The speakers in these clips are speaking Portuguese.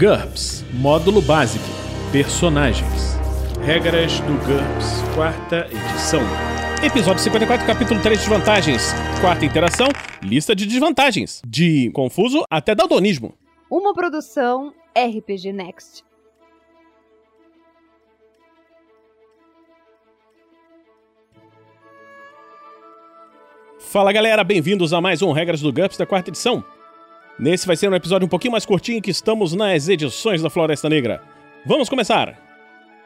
GURPS Módulo Básico Personagens Regras do GURPS, quarta edição. Episódio 54, capítulo 3 Desvantagens. Quarta interação, lista de desvantagens. De confuso até daltonismo. Uma produção RPG Next. Fala galera, bem-vindos a mais um Regras do GURPS da quarta edição. Nesse vai ser um episódio um pouquinho mais curtinho que estamos nas edições da Floresta Negra. Vamos começar!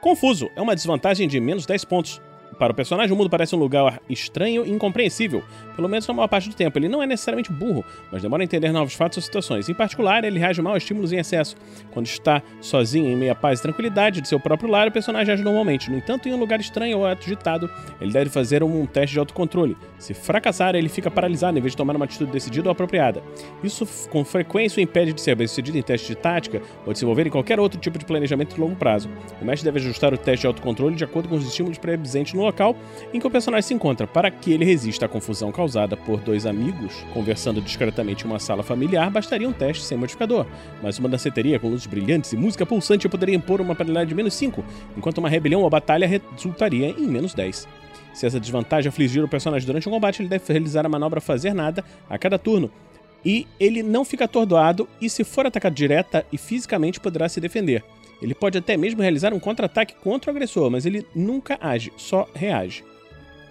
Confuso é uma desvantagem de menos 10 pontos. Para o personagem, o mundo parece um lugar estranho e incompreensível, pelo menos na maior parte do tempo. Ele não é necessariamente burro, mas demora a entender novos fatos ou situações. Em particular, ele reage mal a estímulos em excesso. Quando está sozinho em meia paz e tranquilidade de seu próprio lar, o personagem age normalmente. No entanto, em um lugar estranho ou agitado, ele deve fazer um teste de autocontrole. Se fracassar, ele fica paralisado em vez de tomar uma atitude decidida ou apropriada. Isso com frequência o impede de ser bem-sucedido em testes de tática ou de se envolver em qualquer outro tipo de planejamento de longo prazo. O mestre deve ajustar o teste de autocontrole de acordo com os estímulos presentes no local em que o personagem se encontra, para que ele resista à confusão causada por dois amigos conversando discretamente em uma sala familiar, bastaria um teste sem modificador. Mas uma danceteria com luzes brilhantes e música pulsante poderia impor uma penalidade de menos 5, enquanto uma rebelião ou batalha resultaria em menos 10. Se essa desvantagem afligir o personagem durante um combate, ele deve realizar a manobra fazer nada a cada turno. E ele não fica atordoado e, se for atacado direta e fisicamente, poderá se defender. Ele pode até mesmo realizar um contra-ataque contra o agressor, mas ele nunca age, só reage.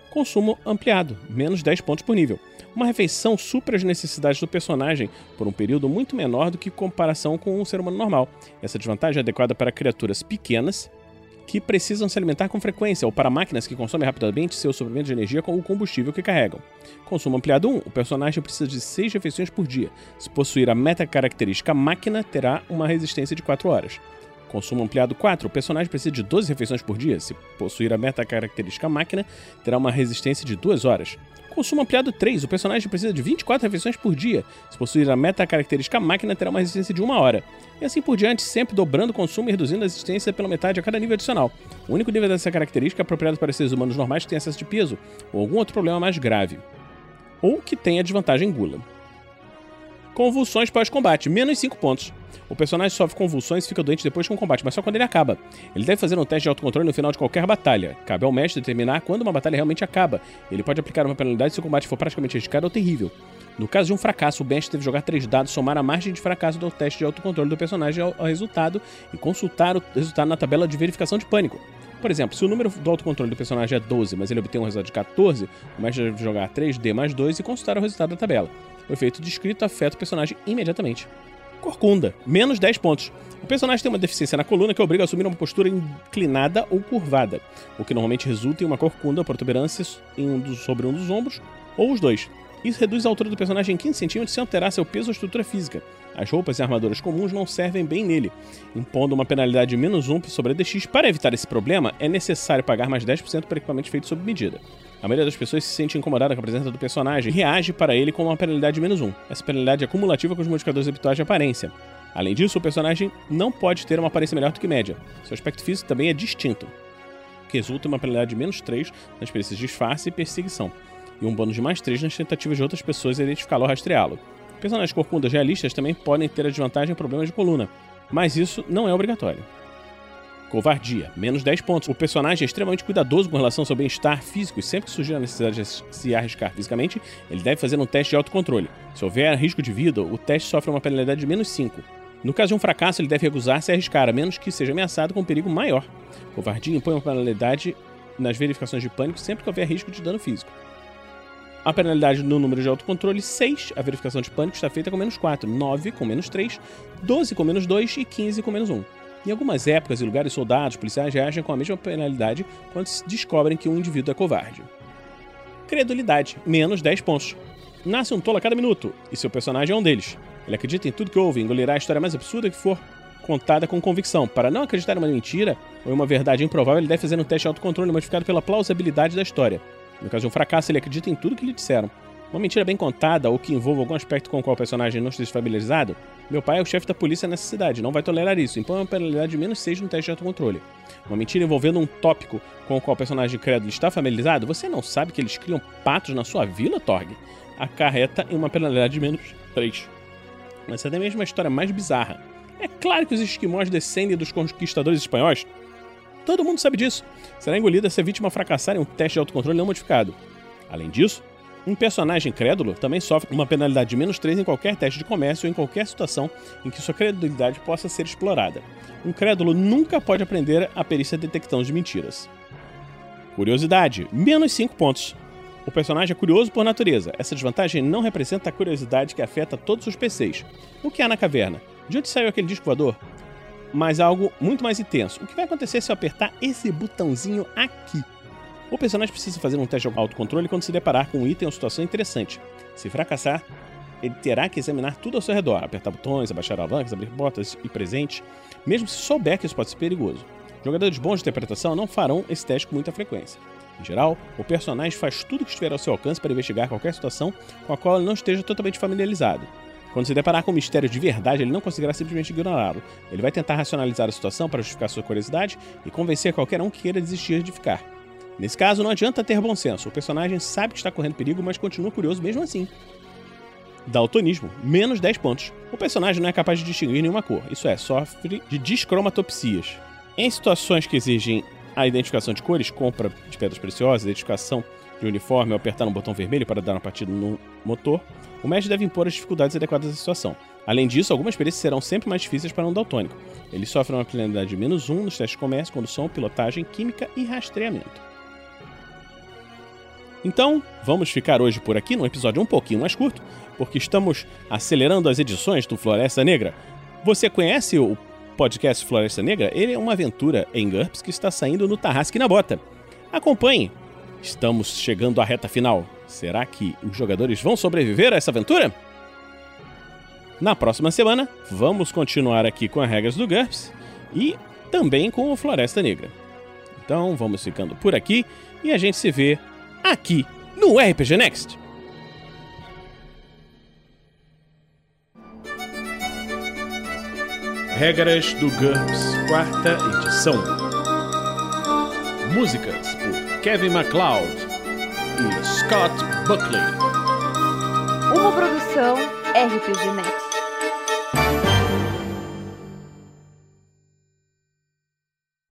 Consumo ampliado, menos 10 pontos por nível. Uma refeição supra as necessidades do personagem por um período muito menor do que em comparação com um ser humano normal. Essa desvantagem é adequada para criaturas pequenas que precisam se alimentar com frequência, ou para máquinas que consomem rapidamente seu suprimento de energia com o combustível que carregam. Consumo ampliado 1. O personagem precisa de 6 refeições por dia. Se possuir a meta característica máquina, terá uma resistência de 4 horas. Consumo ampliado 4. O personagem precisa de 12 refeições por dia. Se possuir a meta característica máquina, terá uma resistência de 2 horas. Consumo ampliado 3. O personagem precisa de 24 refeições por dia. Se possuir a meta característica máquina, terá uma resistência de 1 hora. E assim por diante, sempre dobrando o consumo e reduzindo a resistência pela metade a cada nível adicional. O único nível dessa característica é apropriado para seres humanos normais que têm excesso de peso ou algum outro problema mais grave. Ou que tenha desvantagem em gula. Convulsões pós-combate, menos 5 pontos. O personagem sofre convulsões e fica doente depois com o combate, mas só quando ele acaba. Ele deve fazer um teste de autocontrole no final de qualquer batalha. Cabe ao mestre determinar quando uma batalha realmente acaba. Ele pode aplicar uma penalidade se o combate for praticamente arriscado ou terrível. No caso de um fracasso, o mestre deve jogar três dados, somar a margem de fracasso do teste de autocontrole do personagem ao, ao resultado e consultar o resultado na tabela de verificação de pânico. Por exemplo, se o número do autocontrole do personagem é 12, mas ele obtém um resultado de 14, o mestre deve jogar 3D mais 2 e consultar o resultado da tabela. O efeito descrito afeta o personagem imediatamente. Corcunda, menos 10 pontos. O personagem tem uma deficiência na coluna que obriga a assumir uma postura inclinada ou curvada, o que normalmente resulta em uma corcunda, protuberância em um dos, sobre um dos ombros ou os dois. Isso reduz a altura do personagem em 15 centímetros sem alterar seu peso ou estrutura física. As roupas e armaduras comuns não servem bem nele, impondo uma penalidade de menos 1 sobre a DX. Para evitar esse problema, é necessário pagar mais 10% por equipamentos feitos sob medida. A maioria das pessoas se sente incomodada com a presença do personagem e reage para ele com uma penalidade de menos 1. Essa penalidade é cumulativa com os modificadores habituais de aparência. Além disso, o personagem não pode ter uma aparência melhor do que média. Seu aspecto físico também é distinto, que resulta em uma penalidade de menos 3 nas perícias de disfarce e perseguição, e um bônus de mais 3 nas tentativas de outras pessoas identificá-lo ou rastreá-lo. Personagens corcundas realistas também podem ter a desvantagem em problemas de coluna, mas isso não é obrigatório. Covardia, menos 10 pontos. O personagem é extremamente cuidadoso com relação ao seu bem-estar físico e sempre que surgir a necessidade de se arriscar fisicamente, ele deve fazer um teste de autocontrole. Se houver risco de vida, o teste sofre uma penalidade de menos 5. No caso de um fracasso, ele deve recusar-se a arriscar, a menos que seja ameaçado com um perigo maior. Covardia impõe uma penalidade nas verificações de pânico sempre que houver risco de dano físico. A penalidade no número de autocontrole 6, a verificação de pânico está feita com menos 4, 9 com menos 3, 12 com menos 2 e 15 com menos 1. Em algumas épocas e lugares, soldados, policiais reagem com a mesma penalidade quando descobrem que um indivíduo é covarde. Credulidade, menos 10 pontos. Nasce um tolo a cada minuto, e seu personagem é um deles. Ele acredita em tudo que ouve e engolirá a história mais absurda que for contada com convicção. Para não acreditar em uma mentira ou em uma verdade improvável, ele deve fazer um teste de autocontrole modificado pela plausibilidade da história. No caso de um fracasso, ele acredita em tudo que lhe disseram. Uma mentira bem contada ou que envolva algum aspecto com o qual o personagem não esteja familiarizado, meu pai é o chefe da polícia nessa cidade, não vai tolerar isso, impõe uma penalidade de menos 6 no teste de autocontrole. Uma mentira envolvendo um tópico com o qual o personagem crédulo está familiarizado, você não sabe que eles criam patos na sua vila, Torg? Acarreta em uma penalidade de menos 3. Mas é até mesmo a história mais bizarra. É claro que os esquimós descendem dos conquistadores espanhóis. Todo mundo sabe disso. Será engolida se a vítima fracassar em um teste de autocontrole não modificado. Além disso, um personagem crédulo também sofre uma penalidade de menos 3 em qualquer teste de comércio ou em qualquer situação em que sua credulidade possa ser explorada. Um crédulo nunca pode aprender a perícia detectando de mentiras. Curiosidade: menos 5 pontos. O personagem é curioso por natureza. Essa desvantagem não representa a curiosidade que afeta todos os PCs. O que há na caverna? De onde saiu aquele disco voador? Mas algo muito mais intenso. O que vai acontecer se eu apertar esse botãozinho aqui? O personagem precisa fazer um teste de autocontrole quando se deparar com um item ou situação interessante. Se fracassar, ele terá que examinar tudo ao seu redor, apertar botões, abaixar alavancas, abrir portas e presentes, mesmo se souber que isso pode ser perigoso. Jogadores bons de interpretação não farão esse teste com muita frequência. Em geral, o personagem faz tudo o que estiver ao seu alcance para investigar qualquer situação com a qual ele não esteja totalmente familiarizado. Quando se deparar com um mistério de verdade, ele não conseguirá simplesmente ignorá-lo. Ele vai tentar racionalizar a situação para justificar sua curiosidade e convencer qualquer um que queira desistir de ficar. Nesse caso, não adianta ter bom senso. O personagem sabe que está correndo perigo, mas continua curioso mesmo assim. Daltonismo, menos 10 pontos. O personagem não é capaz de distinguir nenhuma cor, isso é, sofre de discromatopsias. Em situações que exigem a identificação de cores, compra de pedras preciosas, identificação de uniforme ou apertar um botão vermelho para dar uma partida no motor, o mestre deve impor as dificuldades adequadas à situação. Além disso, algumas perícias serão sempre mais difíceis para um daltônico. Ele sofre uma penalidade de menos 1 nos testes de comércio, condução, pilotagem, química e rastreamento. Então, vamos ficar hoje por aqui num episódio um pouquinho mais curto, porque estamos acelerando as edições do Floresta Negra. Você conhece o podcast Floresta Negra? Ele é uma aventura em GURPS que está saindo no Tarrasque na Bota. Acompanhe! Estamos chegando à reta final. Será que os jogadores vão sobreviver a essa aventura? Na próxima semana, vamos continuar aqui com as regras do GURPS e também com o Floresta Negra. Então, vamos ficando por aqui e a gente se vê aqui no RPG Next. Regras do GURPS, quarta edição. Músicas por Kevin MacLeod e Scott Buckley. Uma produção RPG Next.